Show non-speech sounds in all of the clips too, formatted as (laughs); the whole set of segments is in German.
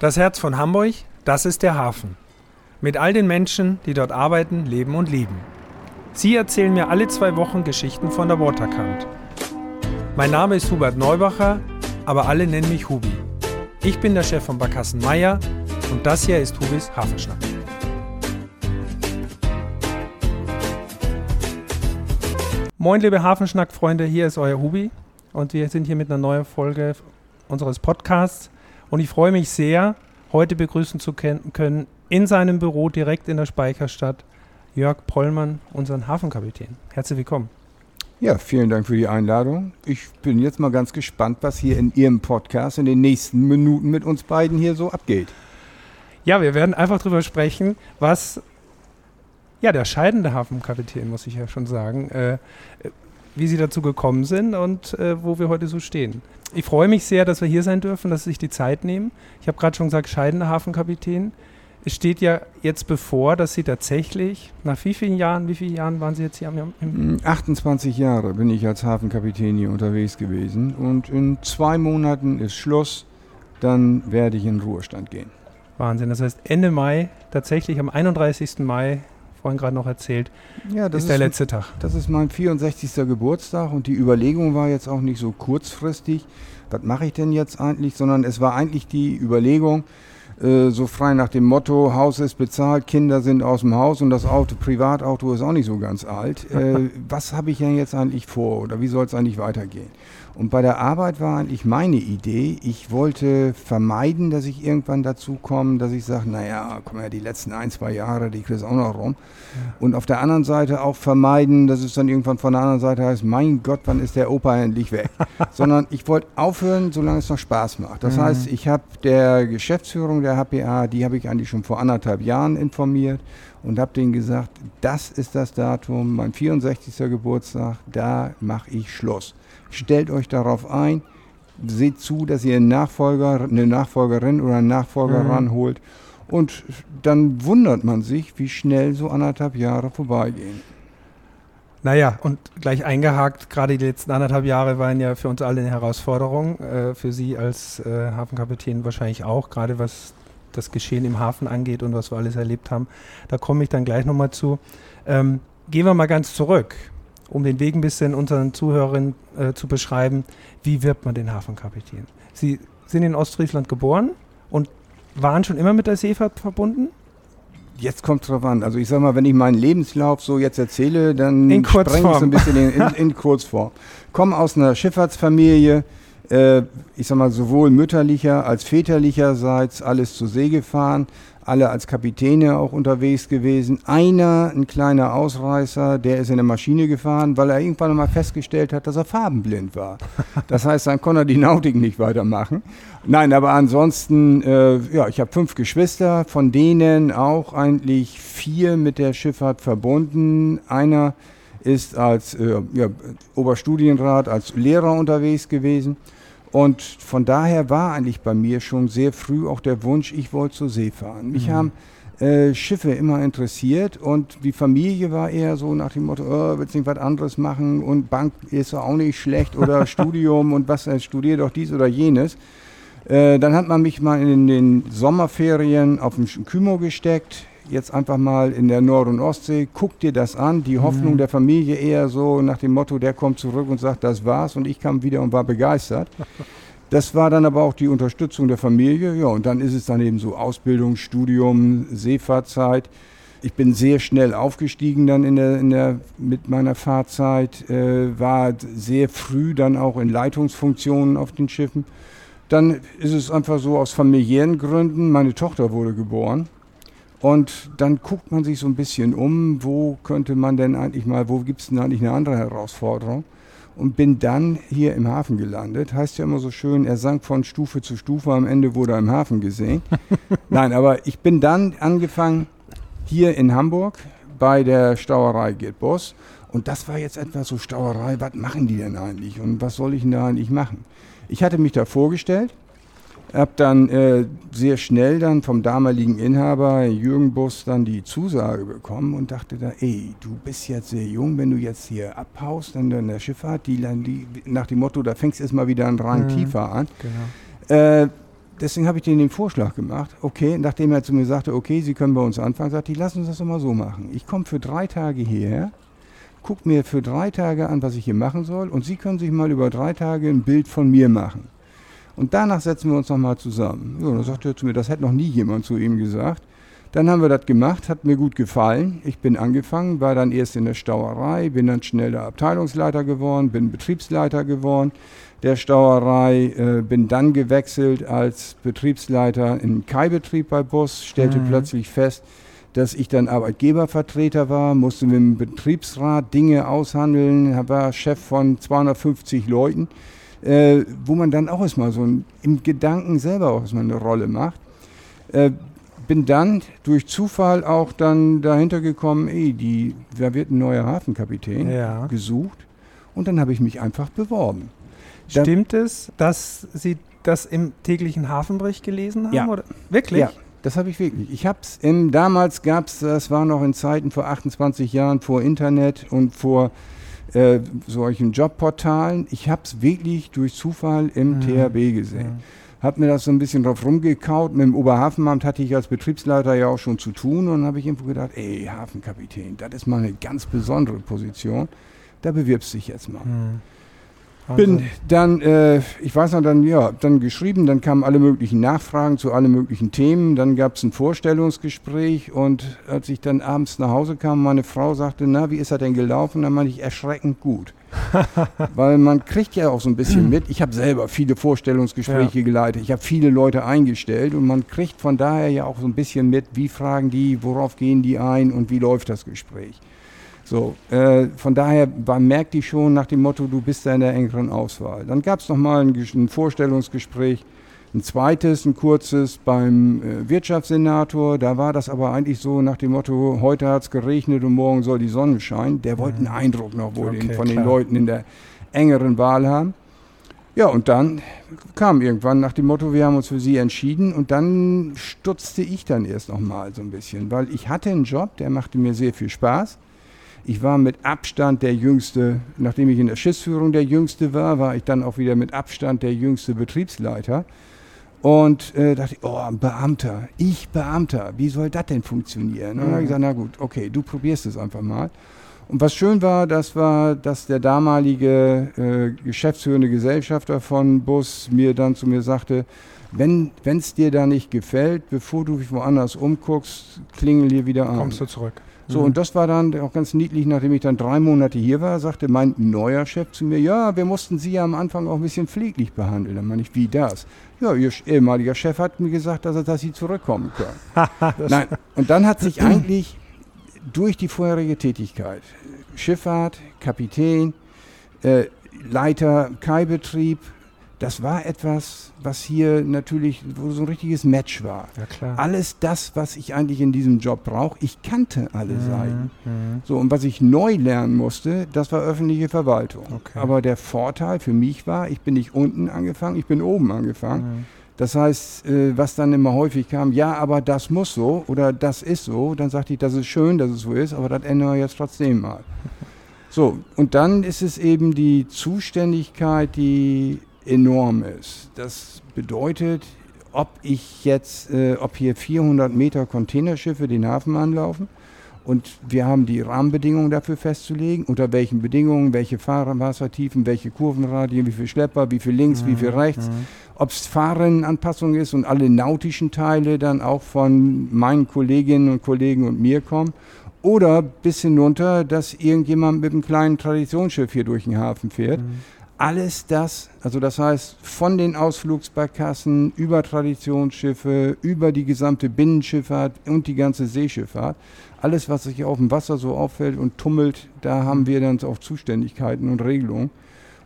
Das Herz von Hamburg, das ist der Hafen. Mit all den Menschen, die dort arbeiten, leben und lieben. Sie erzählen mir alle zwei Wochen Geschichten von der Waterkant. Mein Name ist Hubert Neubacher, aber alle nennen mich Hubi. Ich bin der Chef von Barkassen Meier und das hier ist Hubis Hafenschnack. Moin, liebe Hafenschnack-Freunde, hier ist euer Hubi und wir sind hier mit einer neuen Folge unseres Podcasts. Und ich freue mich sehr, heute begrüßen zu können in seinem Büro direkt in der Speicherstadt Jörg Pollmann, unseren Hafenkapitän. Herzlich willkommen. Ja, vielen Dank für die Einladung. Ich bin jetzt mal ganz gespannt, was hier in Ihrem Podcast in den nächsten Minuten mit uns beiden hier so abgeht. Ja, wir werden einfach darüber sprechen, was ja der scheidende Hafenkapitän, muss ich ja schon sagen, äh, wie Sie dazu gekommen sind und äh, wo wir heute so stehen. Ich freue mich sehr, dass wir hier sein dürfen, dass Sie sich die Zeit nehmen. Ich habe gerade schon gesagt, scheidender Hafenkapitän. Es steht ja jetzt bevor, dass Sie tatsächlich, nach wie vielen Jahren, wie viele Jahren waren Sie jetzt hier am, im 28 Jahre bin ich als Hafenkapitän hier unterwegs gewesen und in zwei Monaten ist Schluss, dann werde ich in Ruhestand gehen. Wahnsinn, das heißt Ende Mai, tatsächlich am 31. Mai vorhin gerade noch erzählt, ja, das ist der letzte Tag. Das ist mein 64. Geburtstag und die Überlegung war jetzt auch nicht so kurzfristig, was mache ich denn jetzt eigentlich, sondern es war eigentlich die Überlegung, äh, so frei nach dem Motto, Haus ist bezahlt, Kinder sind aus dem Haus und das Auto, Privatauto ist auch nicht so ganz alt. Äh, (laughs) was habe ich denn jetzt eigentlich vor oder wie soll es eigentlich weitergehen? Und bei der Arbeit war eigentlich meine Idee, ich wollte vermeiden, dass ich irgendwann dazu komme, dass ich sage, naja, komm ja, die letzten ein, zwei Jahre, die kriegst auch noch rum. Und auf der anderen Seite auch vermeiden, dass es dann irgendwann von der anderen Seite heißt, mein Gott, wann ist der Opa endlich weg? (laughs) Sondern ich wollte aufhören, solange es noch Spaß macht. Das mhm. heißt, ich habe der Geschäftsführung der HPA, die habe ich eigentlich schon vor anderthalb Jahren informiert und habe denen gesagt, das ist das Datum, mein 64. Geburtstag, da mache ich Schluss. Stellt euch darauf ein, seht zu, dass ihr einen Nachfolger, eine Nachfolgerin oder einen Nachfolger mhm. ranholt. Und dann wundert man sich, wie schnell so anderthalb Jahre vorbeigehen. Naja, und gleich eingehakt, gerade die letzten anderthalb Jahre waren ja für uns alle eine Herausforderung, äh, für Sie als äh, Hafenkapitän wahrscheinlich auch, gerade was das Geschehen im Hafen angeht und was wir alles erlebt haben. Da komme ich dann gleich nochmal zu. Ähm, gehen wir mal ganz zurück um den Weg ein bisschen unseren Zuhörern äh, zu beschreiben, wie wird man den Hafenkapitän? Sie sind in Ostfriesland geboren und waren schon immer mit der Seefahrt verbunden? Jetzt kommt es drauf an. Also ich sag mal, wenn ich meinen Lebenslauf so jetzt erzähle, dann spreng ich so ein bisschen in, in, in (laughs) Kurzform. Komme aus einer Schifffahrtsfamilie, äh, ich sag mal, sowohl mütterlicher als väterlicherseits alles zur See gefahren, alle als Kapitäne auch unterwegs gewesen. Einer, ein kleiner Ausreißer, der ist in der Maschine gefahren, weil er irgendwann mal festgestellt hat, dass er farbenblind war. (laughs) Das heißt, dann konnte er die Nautik nicht weitermachen. Nein, aber ansonsten, äh, ja, ich habe fünf Geschwister, von denen auch eigentlich vier mit der Schifffahrt verbunden. Einer ist als äh, ja, Oberstudienrat, als Lehrer unterwegs gewesen. Und von daher war eigentlich bei mir schon sehr früh auch der Wunsch, ich wollte zur See fahren. Mich mhm. haben äh, Schiffe immer interessiert und die Familie war eher so nach dem Motto, oh, willst du nicht was anderes machen und Bank ist auch nicht schlecht oder (laughs) Studium und was, äh, studier doch dies oder jenes. Äh, dann hat man mich mal in den Sommerferien auf den Kümo gesteckt, jetzt einfach mal in der Nord- und Ostsee, guck dir das an. Die Hoffnung mhm. der Familie eher so nach dem Motto, der kommt zurück und sagt, das war's und ich kam wieder und war begeistert. (laughs) Das war dann aber auch die Unterstützung der Familie. Ja, und dann ist es dann eben so Ausbildung, Studium, Seefahrtzeit. Ich bin sehr schnell aufgestiegen dann in der, in der, mit meiner Fahrzeit, äh, war sehr früh dann auch in Leitungsfunktionen auf den Schiffen. Dann ist es einfach so aus familiären Gründen, meine Tochter wurde geboren und dann guckt man sich so ein bisschen um, wo könnte man denn eigentlich mal, wo gibt es denn eigentlich eine andere Herausforderung? Und bin dann hier im Hafen gelandet. Heißt ja immer so schön, er sank von Stufe zu Stufe, am Ende wurde er im Hafen gesehen. (laughs) Nein, aber ich bin dann angefangen hier in Hamburg bei der Stauerei Gerd Boss. Und das war jetzt etwas so Stauerei, was machen die denn eigentlich und was soll ich denn da eigentlich machen? Ich hatte mich da vorgestellt habe dann äh, sehr schnell dann vom damaligen Inhaber Jürgen Bus dann die Zusage bekommen und dachte da, ey, du bist jetzt sehr jung, wenn du jetzt hier abhaust dann in der Schifffahrt, die, die nach dem Motto, da fängst du erstmal wieder einen Rang mhm, tiefer an. Genau. Äh, deswegen habe ich denen den Vorschlag gemacht. Okay, nachdem er zu mir sagte, okay, Sie können bei uns anfangen, sagte ich, lass uns das doch mal so machen. Ich komme für drei Tage hierher, gucke mir für drei Tage an, was ich hier machen soll und Sie können sich mal über drei Tage ein Bild von mir machen. Und danach setzen wir uns nochmal zusammen. Ja, dann sagte er zu mir, das hätte noch nie jemand zu ihm gesagt. Dann haben wir das gemacht, hat mir gut gefallen. Ich bin angefangen, war dann erst in der Stauerei, bin dann schneller Abteilungsleiter geworden, bin Betriebsleiter geworden der Stauerei, äh, bin dann gewechselt als Betriebsleiter im Kai-Betrieb bei Bus, stellte mhm. plötzlich fest, dass ich dann Arbeitgebervertreter war, musste mit dem Betriebsrat Dinge aushandeln, war Chef von 250 Leuten, äh, wo man dann auch erstmal so ein, im Gedanken selber auch erstmal eine Rolle macht. Äh, bin dann durch Zufall auch dann dahinter gekommen, ey, die, da wird ein neuer Hafenkapitän ja. gesucht. Und dann habe ich mich einfach beworben. Stimmt es, dass Sie das im täglichen Hafenbericht gelesen haben? Ja. Oder? Wirklich? Ja, das habe ich wirklich. Ich habe es, damals gab es, das war noch in Zeiten vor 28 Jahren, vor Internet und vor äh, solchen Jobportalen. Ich habe es wirklich durch Zufall im mhm. THB gesehen. Mhm habe mir das so ein bisschen drauf rumgekaut. Mit dem Oberhafenamt hatte ich als Betriebsleiter ja auch schon zu tun und habe ich irgendwo gedacht, ey, Hafenkapitän, das ist mal eine ganz besondere Position. Da bewirbst du dich jetzt mal. Mhm. Bin dann, äh, ich weiß noch, dann, ja, dann geschrieben, dann kamen alle möglichen Nachfragen zu allen möglichen Themen, dann gab es ein Vorstellungsgespräch und als ich dann abends nach Hause kam, meine Frau sagte, na, wie ist er denn gelaufen? Dann meinte ich, erschreckend gut. (laughs) Weil man kriegt ja auch so ein bisschen mit. Ich habe selber viele Vorstellungsgespräche ja. geleitet, ich habe viele Leute eingestellt und man kriegt von daher ja auch so ein bisschen mit, wie fragen die, worauf gehen die ein und wie läuft das Gespräch. So, äh, von daher merkte ich schon nach dem Motto, du bist da in der engeren Auswahl. Dann gab es nochmal ein, ein Vorstellungsgespräch, ein zweites, ein kurzes beim äh, Wirtschaftssenator. Da war das aber eigentlich so nach dem Motto, heute hat es geregnet und morgen soll die Sonne scheinen. Der wollte einen. Eindruck noch wohl okay, von klar. den Leuten in der engeren Wahl haben. Ja, und dann kam irgendwann nach dem Motto, wir haben uns für sie entschieden und dann stutzte ich dann erst nochmal so ein bisschen, weil ich hatte einen Job, der machte mir sehr viel Spaß. Ich war mit Abstand der jüngste, nachdem ich in der Schiffsführung der jüngste war, war ich dann auch wieder mit Abstand der jüngste Betriebsleiter. Und äh, dachte, oh, ein Beamter, ich Beamter, wie soll das denn funktionieren? Und dann habe ich mhm. gesagt, na gut, okay, du probierst es einfach mal. Und was schön war, das war, dass der damalige äh, geschäftsführende Gesellschafter von Bus mir dann zu mir sagte, wenn es dir da nicht gefällt, bevor du dich woanders umguckst, klingel hier wieder an. Kommst du zurück. So, mhm. und das war dann auch ganz niedlich, nachdem ich dann drei Monate hier war, sagte mein neuer Chef zu mir, ja, wir mussten Sie ja am Anfang auch ein bisschen pfleglich behandeln. Dann meine ich, wie das? Ja, Ihr ehemaliger Chef hat mir gesagt, dass, er, dass Sie zurückkommen können. (laughs) Nein, und dann hat sich eigentlich durch die vorherige Tätigkeit, Schifffahrt, Kapitän, äh, Leiter Kaibetrieb, das war etwas, was hier natürlich wo so ein richtiges Match war. Ja, Alles das, was ich eigentlich in diesem Job brauche, ich kannte alle mhm, Seiten. Mhm. So, und was ich neu lernen musste, das war öffentliche Verwaltung. Okay. Aber der Vorteil für mich war, ich bin nicht unten angefangen, ich bin oben angefangen. Mhm. Das heißt, äh, was dann immer häufig kam, ja, aber das muss so oder das ist so, dann sagte ich, das ist schön, dass es so ist, aber das ändern wir jetzt trotzdem mal. (laughs) So, und dann ist es eben die Zuständigkeit, die enorm ist. Das bedeutet, ob ich jetzt, äh, ob hier 400 Meter Containerschiffe den Hafen anlaufen und wir haben die Rahmenbedingungen dafür festzulegen, unter welchen Bedingungen, welche Fahrwassertiefen, welche Kurvenradien, wie viel Schlepper, wie viel links, mhm. wie viel mhm, rechts, mhm. ob es Fahrerinnenanpassung ist und alle nautischen Teile dann auch von meinen Kolleginnen und Kollegen und mir kommen oder bis hinunter, dass irgendjemand mit einem kleinen Traditionsschiff hier durch den Hafen fährt. Mhm alles das, also das heißt von den Ausflugsbarkassen über Traditionsschiffe, über die gesamte Binnenschifffahrt und die ganze Seeschifffahrt, alles, was sich auf dem Wasser so auffällt und tummelt, da haben wir dann auch Zuständigkeiten und Regelungen.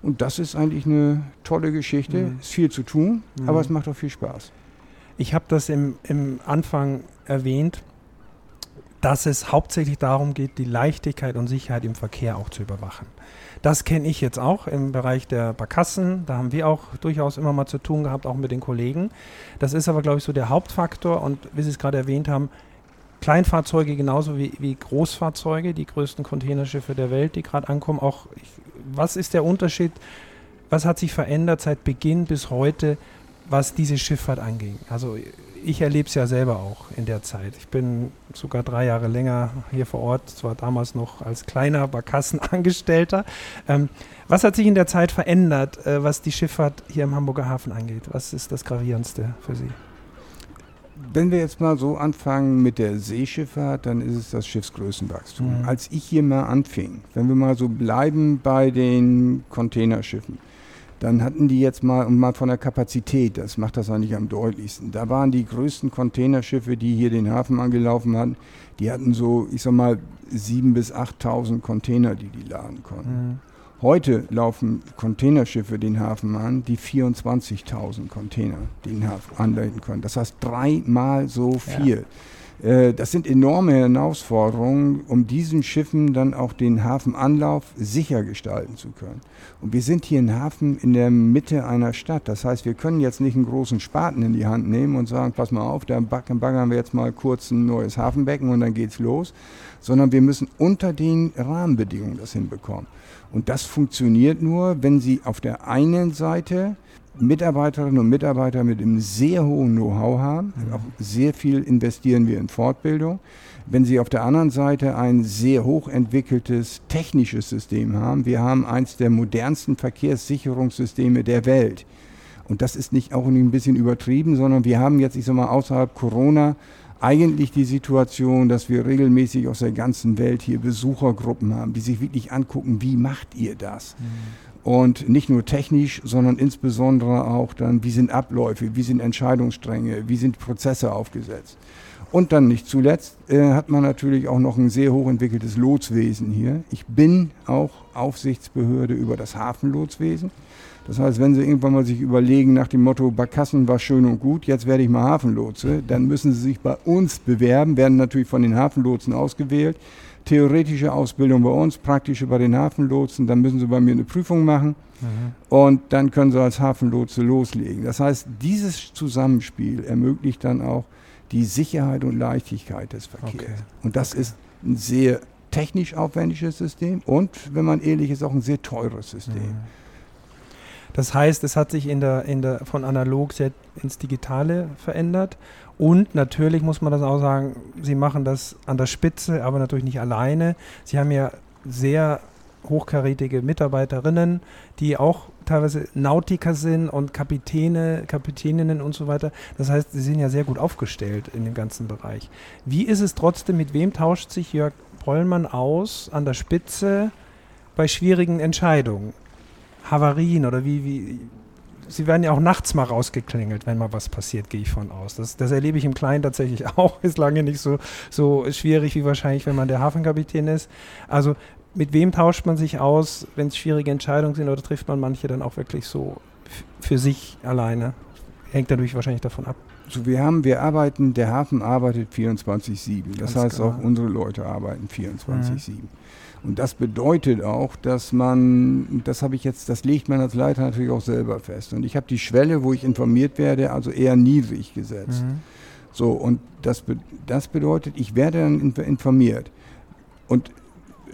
Und das ist eigentlich eine tolle Geschichte. Mhm. Ist viel zu tun, mhm. aber es macht auch viel Spaß. Ich habe das im, im Anfang erwähnt, dass es hauptsächlich darum geht, die Leichtigkeit und Sicherheit im Verkehr auch zu überwachen. Das kenne ich jetzt auch im Bereich der Barkassen. Da haben wir auch durchaus immer mal zu tun gehabt, auch mit den Kollegen. Das ist aber, glaube ich, so der Hauptfaktor. Und wie Sie es gerade erwähnt haben, Kleinfahrzeuge genauso wie, wie Großfahrzeuge, die größten Containerschiffe der Welt, die gerade ankommen. Auch ich, was ist der Unterschied? Was hat sich verändert seit Beginn bis heute? was diese Schifffahrt anging. Also ich erlebe es ja selber auch in der Zeit. Ich bin sogar drei Jahre länger hier vor Ort, zwar damals noch als kleiner Barkassenangestellter. Ähm, was hat sich in der Zeit verändert, äh, was die Schifffahrt hier im Hamburger Hafen angeht? Was ist das Gravierendste für Sie? Wenn wir jetzt mal so anfangen mit der Seeschifffahrt, dann ist es das Schiffsgrößenwachstum. Mhm. Als ich hier mal anfing, wenn wir mal so bleiben bei den Containerschiffen, dann hatten die jetzt mal, und mal von der Kapazität, das macht das eigentlich am deutlichsten. Da waren die größten Containerschiffe, die hier den Hafen angelaufen hatten, die hatten so, ich sag mal, 7.000 bis 8.000 Container, die die laden konnten. Mhm. Heute laufen Containerschiffe den Hafen an, die 24.000 Container den Hafen anleiten können. Das heißt dreimal so viel. Ja. Äh, das sind enorme Herausforderungen, um diesen Schiffen dann auch den Hafenanlauf sicher gestalten zu können. Und wir sind hier ein Hafen in der Mitte einer Stadt. Das heißt, wir können jetzt nicht einen großen Spaten in die Hand nehmen und sagen, pass mal auf, da baggern wir jetzt mal kurz ein neues Hafenbecken und dann geht's los. Sondern wir müssen unter den Rahmenbedingungen das hinbekommen. Und das funktioniert nur, wenn Sie auf der einen Seite Mitarbeiterinnen und Mitarbeiter mit einem sehr hohen Know-how haben. Mhm. Auch sehr viel investieren wir in Fortbildung. Wenn Sie auf der anderen Seite ein sehr hochentwickeltes technisches System haben, wir haben eins der modernsten Verkehrssicherungssysteme der Welt. Und das ist nicht auch ein bisschen übertrieben, sondern wir haben jetzt, ich sag mal, außerhalb Corona eigentlich die Situation, dass wir regelmäßig aus der ganzen Welt hier Besuchergruppen haben, die sich wirklich angucken, wie macht ihr das? Mhm. Und nicht nur technisch, sondern insbesondere auch dann, wie sind Abläufe, wie sind Entscheidungsstränge, wie sind Prozesse aufgesetzt. Und dann nicht zuletzt äh, hat man natürlich auch noch ein sehr hochentwickeltes Lotswesen hier. Ich bin auch Aufsichtsbehörde über das Hafenlotswesen. Das heißt, wenn Sie irgendwann mal sich überlegen nach dem Motto, Barkassen war schön und gut, jetzt werde ich mal Hafenlotse, dann müssen Sie sich bei uns bewerben, werden natürlich von den Hafenlotsen ausgewählt theoretische Ausbildung bei uns, praktische bei den Hafenlotsen, dann müssen sie bei mir eine Prüfung machen mhm. und dann können sie als Hafenlotse loslegen. Das heißt, dieses Zusammenspiel ermöglicht dann auch die Sicherheit und Leichtigkeit des Verkehrs. Okay. Und das okay. ist ein sehr technisch aufwendiges System und, wenn man ehrlich ist, auch ein sehr teures System. Mhm. Das heißt, es hat sich in der, in der, von analog sehr ins Digitale verändert und natürlich muss man das auch sagen, sie machen das an der Spitze, aber natürlich nicht alleine. Sie haben ja sehr hochkarätige Mitarbeiterinnen, die auch teilweise Nautiker sind und Kapitäne, Kapitäninnen und so weiter. Das heißt, sie sind ja sehr gut aufgestellt in dem ganzen Bereich. Wie ist es trotzdem, mit wem tauscht sich Jörg Pollmann aus an der Spitze bei schwierigen Entscheidungen? Havarien oder wie, wie, sie werden ja auch nachts mal rausgeklingelt, wenn mal was passiert, gehe ich von aus. Das, das erlebe ich im Kleinen tatsächlich (laughs) auch. Ist lange nicht so, so schwierig wie wahrscheinlich, wenn man der Hafenkapitän ist. Also mit wem tauscht man sich aus, wenn es schwierige Entscheidungen sind oder trifft man manche dann auch wirklich so für sich alleine? Hängt dadurch wahrscheinlich davon ab. So, wir haben, wir arbeiten, der Hafen arbeitet 24-7. Das Ganz heißt genau. auch unsere Leute arbeiten 24-7. Mhm. Und das bedeutet auch, dass man, das habe ich jetzt, das legt man als Leiter natürlich auch selber fest. Und ich habe die Schwelle, wo ich informiert werde, also eher niedrig gesetzt. Mhm. So, und das, das bedeutet, ich werde dann informiert. Und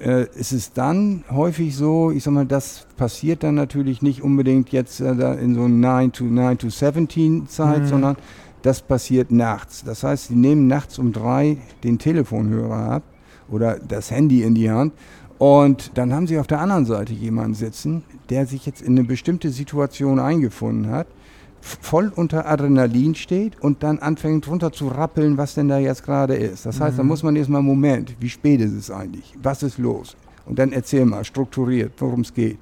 äh, es ist dann häufig so, ich sag mal, das passiert dann natürlich nicht unbedingt jetzt äh, in so 9 to 9 to 17 Zeit, mhm. sondern das passiert nachts. Das heißt, sie nehmen nachts um drei den Telefonhörer ab oder das Handy in die Hand. Und dann haben sie auf der anderen Seite jemanden sitzen, der sich jetzt in eine bestimmte Situation eingefunden hat, voll unter Adrenalin steht und dann anfängt runter zu rappeln, was denn da jetzt gerade ist. Das heißt, mhm. da muss man erstmal, Moment, wie spät ist es eigentlich? Was ist los? Und dann erzähl mal, strukturiert, worum es geht.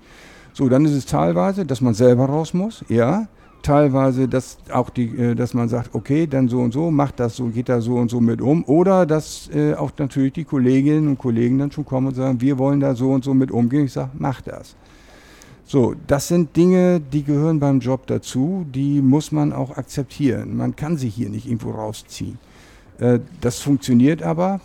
So, dann ist es teilweise, dass man selber raus muss, ja teilweise, dass auch die, äh, dass man sagt, okay, dann so und so, macht das so, geht da so und so mit um. Oder dass äh, auch natürlich die Kolleginnen und Kollegen dann schon kommen und sagen, wir wollen da so und so mit umgehen. Ich sage, mach das. So, das sind Dinge, die gehören beim Job dazu, die muss man auch akzeptieren. Man kann sich hier nicht irgendwo rausziehen. Äh, das funktioniert aber,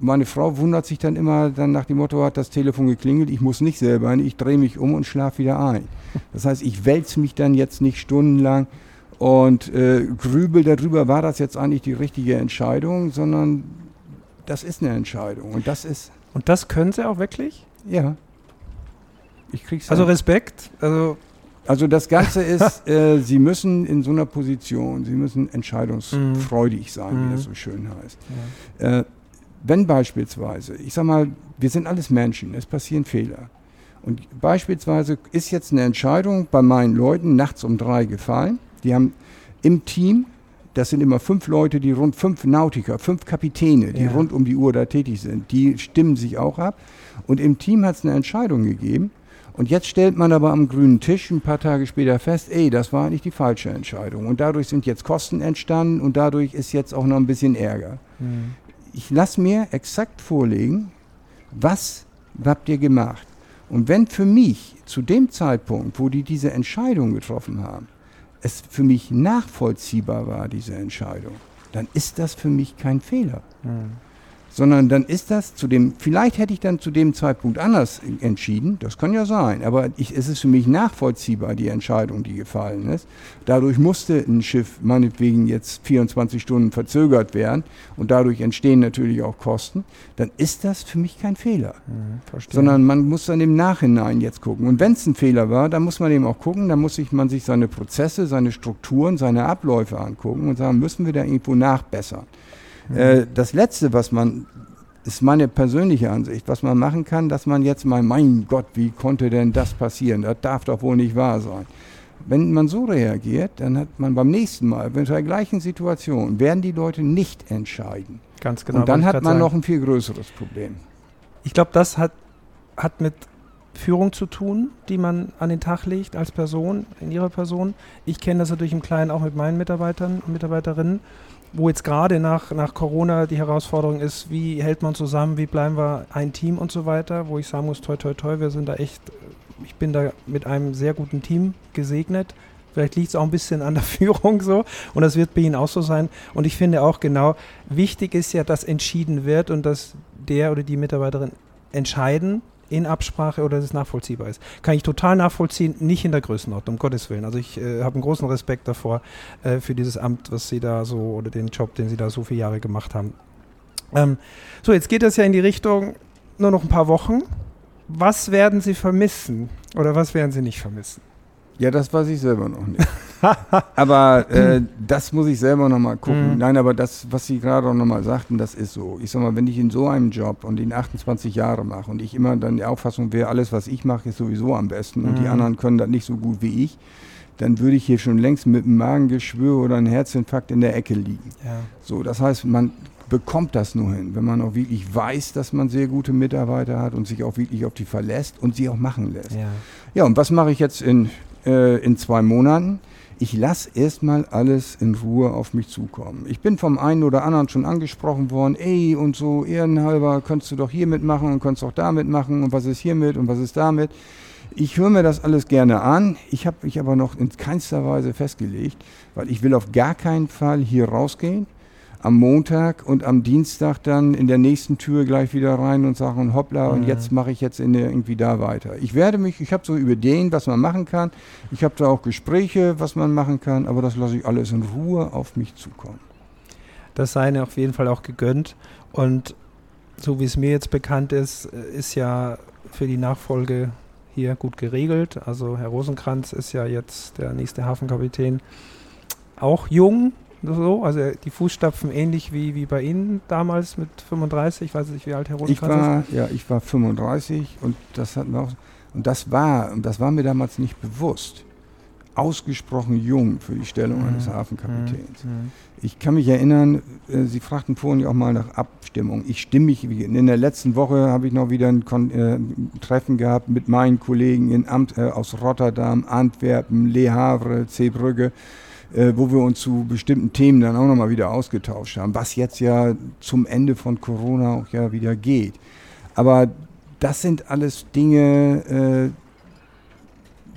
meine Frau wundert sich dann immer, dann nach dem Motto hat das Telefon geklingelt, ich muss nicht selber hin, ich drehe mich um und schlafe wieder ein. Das heißt, ich wälze mich dann jetzt nicht stundenlang und äh, grübel darüber, war das jetzt eigentlich die richtige Entscheidung, sondern das ist eine Entscheidung und das ist. Und das können Sie auch wirklich? Ja. Ich krieg's. Also Respekt. Also Also das Ganze ist, äh, Sie müssen in so einer Position, Sie müssen entscheidungsfreudig mhm. sein, wie das mhm. so schön heißt. Ja. Äh, wenn beispielsweise, ich sag mal, wir sind alles Menschen, es passieren Fehler. Und beispielsweise ist jetzt eine Entscheidung bei meinen Leuten nachts um drei gefallen. Die haben im Team, das sind immer fünf Leute, die rund fünf Nautiker, fünf Kapitäne, die ja. rund um die Uhr da tätig sind, die stimmen sich auch ab. Und im Team hat es eine Entscheidung gegeben. Und jetzt stellt man aber am grünen Tisch ein paar Tage später fest, ey, das war eigentlich die falsche Entscheidung. Und dadurch sind jetzt Kosten entstanden und dadurch ist jetzt auch noch ein bisschen Ärger. Mhm. Ich lasse mir exakt vorlegen, was habt ihr gemacht? Und wenn für mich zu dem Zeitpunkt, wo die diese Entscheidung getroffen haben, es für mich nachvollziehbar war, diese Entscheidung, dann ist das für mich kein Fehler. Mhm sondern dann ist das zu dem, vielleicht hätte ich dann zu dem Zeitpunkt anders entschieden, das kann ja sein, aber ich, es ist für mich nachvollziehbar, die Entscheidung, die gefallen ist. Dadurch musste ein Schiff meinetwegen jetzt 24 Stunden verzögert werden und dadurch entstehen natürlich auch Kosten, dann ist das für mich kein Fehler. Mhm, sondern man muss dann im Nachhinein jetzt gucken. Und wenn es ein Fehler war, dann muss man eben auch gucken, dann muss sich man sich seine Prozesse, seine Strukturen, seine Abläufe angucken und sagen, müssen wir da irgendwo nachbessern. Äh, das Letzte, was man, ist meine persönliche Ansicht, was man machen kann, dass man jetzt mal, mein Gott, wie konnte denn das passieren? Das darf doch wohl nicht wahr sein. Wenn man so reagiert, dann hat man beim nächsten Mal, in der gleichen Situation, werden die Leute nicht entscheiden. Ganz genau. Und dann hat man sagen. noch ein viel größeres Problem. Ich glaube, das hat, hat mit Führung zu tun, die man an den Tag legt als Person, in ihrer Person. Ich kenne das natürlich im Kleinen auch mit meinen Mitarbeitern und Mitarbeiterinnen wo jetzt gerade nach, nach Corona die Herausforderung ist, wie hält man zusammen, wie bleiben wir ein Team und so weiter, wo ich sagen muss, toi, toi, toi, wir sind da echt, ich bin da mit einem sehr guten Team gesegnet. Vielleicht liegt es auch ein bisschen an der (laughs) Führung so und das wird bei Ihnen auch so sein. Und ich finde auch genau, wichtig ist ja, dass entschieden wird und dass der oder die Mitarbeiterin entscheiden in Absprache oder dass es nachvollziehbar ist. Kann ich total nachvollziehen, nicht in der Größenordnung, um Gottes Willen. Also ich äh, habe einen großen Respekt davor äh, für dieses Amt, was Sie da so oder den Job, den Sie da so viele Jahre gemacht haben. Ähm, so, jetzt geht es ja in die Richtung nur noch ein paar Wochen. Was werden Sie vermissen oder was werden Sie nicht vermissen? Ja, das weiß ich selber noch nicht. (laughs) aber äh, das muss ich selber noch mal gucken. Mhm. Nein, aber das, was Sie gerade auch noch mal sagten, das ist so. Ich sag mal, wenn ich in so einem Job und in 28 Jahre mache und ich immer dann die Auffassung wäre, alles, was ich mache, ist sowieso am besten und die mhm. anderen können das nicht so gut wie ich, dann würde ich hier schon längst mit einem Magengeschwür oder einem Herzinfarkt in der Ecke liegen. Ja. So, das heißt, man bekommt das nur hin, wenn man auch wirklich weiß, dass man sehr gute Mitarbeiter hat und sich auch wirklich auf die verlässt und sie auch machen lässt. Ja, ja und was mache ich jetzt in, äh, in zwei Monaten? ich lasse erstmal alles in Ruhe auf mich zukommen. Ich bin vom einen oder anderen schon angesprochen worden, ey und so ehrenhalber, könntest du doch hier mitmachen und könntest auch da mitmachen und was ist hiermit und was ist damit. Ich höre mir das alles gerne an. Ich habe mich aber noch in keinster Weise festgelegt, weil ich will auf gar keinen Fall hier rausgehen am Montag und am Dienstag dann in der nächsten Tür gleich wieder rein und sagen, hoppla, und jetzt mache ich jetzt in der, irgendwie da weiter. Ich werde mich, ich habe so Ideen, was man machen kann. Ich habe da auch Gespräche, was man machen kann, aber das lasse ich alles in Ruhe auf mich zukommen. Das sei Ihnen auf jeden Fall auch gegönnt. Und so wie es mir jetzt bekannt ist, ist ja für die Nachfolge hier gut geregelt. Also Herr Rosenkranz ist ja jetzt der nächste Hafenkapitän. Auch jung, so, also die Fußstapfen ähnlich wie, wie bei Ihnen damals mit 35, ich weiß nicht, wie alt Herr Rosenkranz ich war, ist. Ja, ich war 35 und das hat mir auch, und das war, und das war mir damals nicht bewusst, ausgesprochen jung für die Stellung mhm. eines Hafenkapitäns. Mhm. Ich kann mich erinnern, äh, Sie fragten vorhin auch mal nach Abstimmung. Ich stimme mich, in der letzten Woche habe ich noch wieder ein Kon äh, Treffen gehabt mit meinen Kollegen in Amt, äh, aus Rotterdam, Antwerpen, Le Havre, Zeebrügge äh, wo wir uns zu bestimmten Themen dann auch nochmal wieder ausgetauscht haben, was jetzt ja zum Ende von Corona auch ja wieder geht. Aber das sind alles Dinge, äh,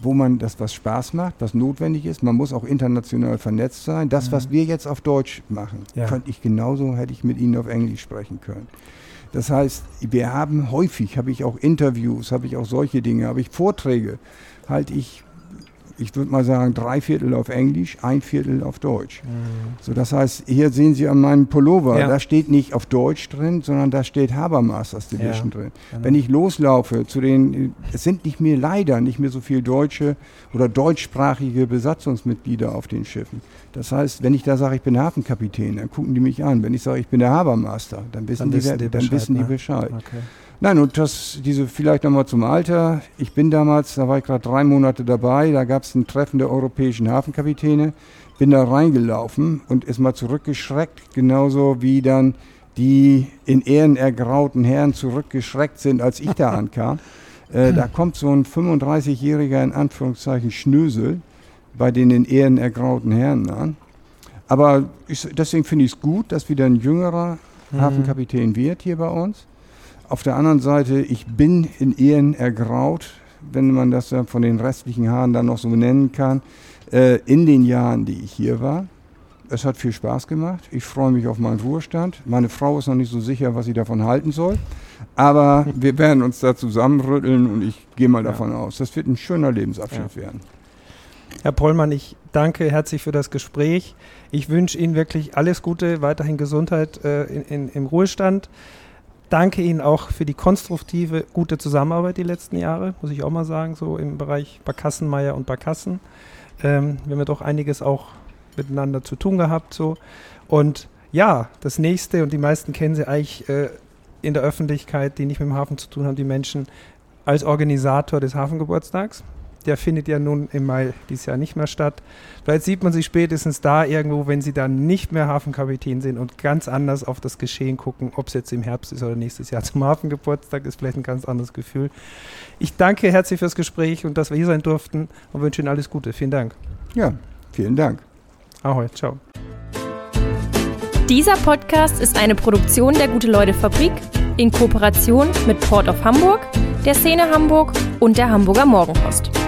wo man das, was Spaß macht, was notwendig ist. Man muss auch international vernetzt sein. Das, mhm. was wir jetzt auf Deutsch machen, ja. könnte ich genauso, hätte ich mit Ihnen auf Englisch sprechen können. Das heißt, wir haben häufig, habe ich auch Interviews, habe ich auch solche Dinge, habe ich Vorträge, halte ich ich würde mal sagen, drei Viertel auf Englisch, ein Viertel auf Deutsch. Mhm. So, das heißt, hier sehen Sie an meinem Pullover, ja. da steht nicht auf Deutsch drin, sondern da steht Habermasters Division ja, drin. Genau. Wenn ich loslaufe zu den, es sind nicht mehr leider nicht mehr so viele deutsche oder deutschsprachige Besatzungsmitglieder auf den Schiffen. Das heißt, wenn ich da sage, ich bin Hafenkapitän, dann gucken die mich an. Wenn ich sage, ich bin der Habermaster, dann wissen, dann die, wissen die, Bescheid. Dann wissen die ne? Bescheid. Okay. Nein, und das, diese vielleicht nochmal zum Alter. Ich bin damals, da war ich gerade drei Monate dabei, da gab es ein Treffen der europäischen Hafenkapitäne, bin da reingelaufen und ist mal zurückgeschreckt, genauso wie dann die in Ehren ergrauten Herren zurückgeschreckt sind, als ich da (laughs) ankam. Äh, da kommt so ein 35-jähriger, in Anführungszeichen, Schnösel bei den in Ehren ergrauten Herren an. Aber ich, deswegen finde ich es gut, dass wieder ein jüngerer mhm. Hafenkapitän wird hier bei uns. Auf der anderen Seite, ich bin in Ehren ergraut, wenn man das ja von den restlichen Haaren dann noch so nennen kann, äh, in den Jahren, die ich hier war. Es hat viel Spaß gemacht. Ich freue mich auf meinen Ruhestand. Meine Frau ist noch nicht so sicher, was sie davon halten soll. Aber (laughs) wir werden uns da zusammenrütteln und ich gehe mal davon ja. aus, das wird ein schöner Lebensabschnitt ja. werden. Herr Pollmann, ich danke herzlich für das Gespräch. Ich wünsche Ihnen wirklich alles Gute, weiterhin Gesundheit äh, in, in, im Ruhestand danke Ihnen auch für die konstruktive, gute Zusammenarbeit die letzten Jahre, muss ich auch mal sagen, so im Bereich Barkassenmeier und Barkassen. Ähm, wir haben ja doch einiges auch miteinander zu tun gehabt. So. Und ja, das nächste, und die meisten kennen sie eigentlich äh, in der Öffentlichkeit, die nicht mit dem Hafen zu tun haben, die Menschen als Organisator des Hafengeburtstags der findet ja nun im Mai dieses Jahr nicht mehr statt. Vielleicht sieht man sie spätestens da irgendwo, wenn sie dann nicht mehr Hafenkapitän sind und ganz anders auf das Geschehen gucken, ob es jetzt im Herbst ist oder nächstes Jahr (laughs) zum Hafengeburtstag, ist vielleicht ein ganz anderes Gefühl. Ich danke herzlich fürs Gespräch und dass wir hier sein durften und wünsche Ihnen alles Gute. Vielen Dank. Ja, vielen Dank. Ahoi, ciao. Dieser Podcast ist eine Produktion der Gute-Leute-Fabrik in Kooperation mit Port of Hamburg, der Szene Hamburg und der Hamburger Morgenpost.